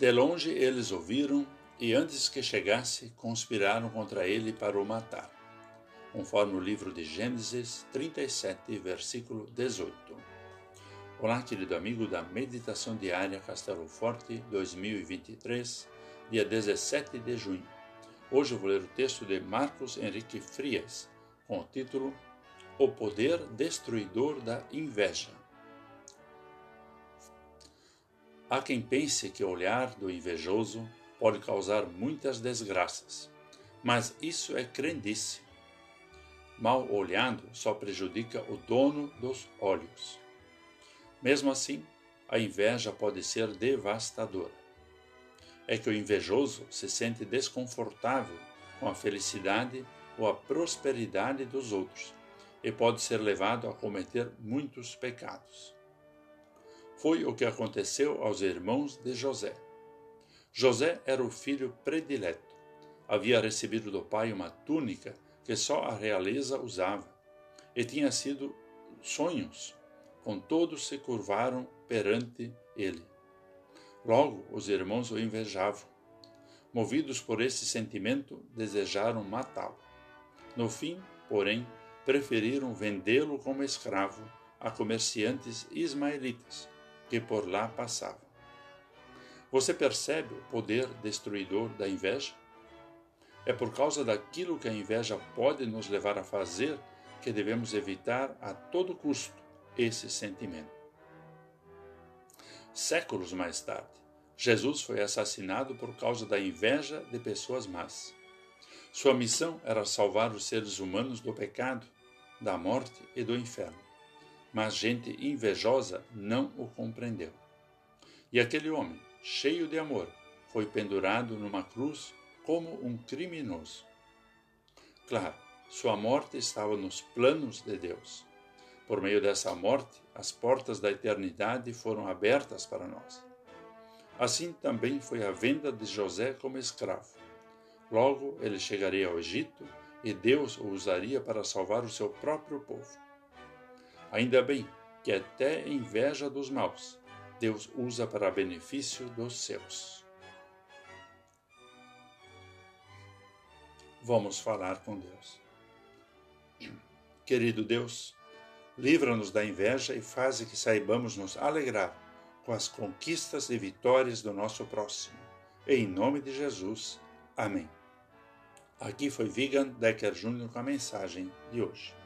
De longe eles ouviram e antes que chegasse, conspiraram contra ele para o matar, conforme o livro de Gênesis 37, versículo 18. Olá, querido amigo da Meditação Diária Castelo Forte 2023, dia 17 de junho. Hoje eu vou ler o texto de Marcos Henrique Frias, com o título O Poder Destruidor da Inveja. Há quem pense que o olhar do invejoso pode causar muitas desgraças, mas isso é crendice. Mal olhando só prejudica o dono dos olhos. Mesmo assim, a inveja pode ser devastadora. É que o invejoso se sente desconfortável com a felicidade ou a prosperidade dos outros e pode ser levado a cometer muitos pecados. Foi o que aconteceu aos irmãos de José. José era o filho predileto. Havia recebido do pai uma túnica que só a realeza usava, e tinha sido sonhos, com todos se curvaram perante ele. Logo os irmãos o invejavam. Movidos por esse sentimento, desejaram matá-lo. No fim, porém, preferiram vendê-lo como escravo a comerciantes ismaelitas que por lá passavam. Você percebe o poder destruidor da inveja? É por causa daquilo que a inveja pode nos levar a fazer que devemos evitar a todo custo esse sentimento. Séculos mais tarde, Jesus foi assassinado por causa da inveja de pessoas más. Sua missão era salvar os seres humanos do pecado, da morte e do inferno. Mas gente invejosa não o compreendeu. E aquele homem, cheio de amor, foi pendurado numa cruz como um criminoso. Claro, sua morte estava nos planos de Deus. Por meio dessa morte, as portas da eternidade foram abertas para nós. Assim também foi a venda de José como escravo. Logo ele chegaria ao Egito e Deus o usaria para salvar o seu próprio povo. Ainda bem que até inveja dos maus Deus usa para benefício dos seus. Vamos falar com Deus. Querido Deus, livra-nos da inveja e faze que saibamos nos alegrar com as conquistas e vitórias do nosso próximo. Em nome de Jesus. Amém. Aqui foi Vigan Decker Jr. com a mensagem de hoje.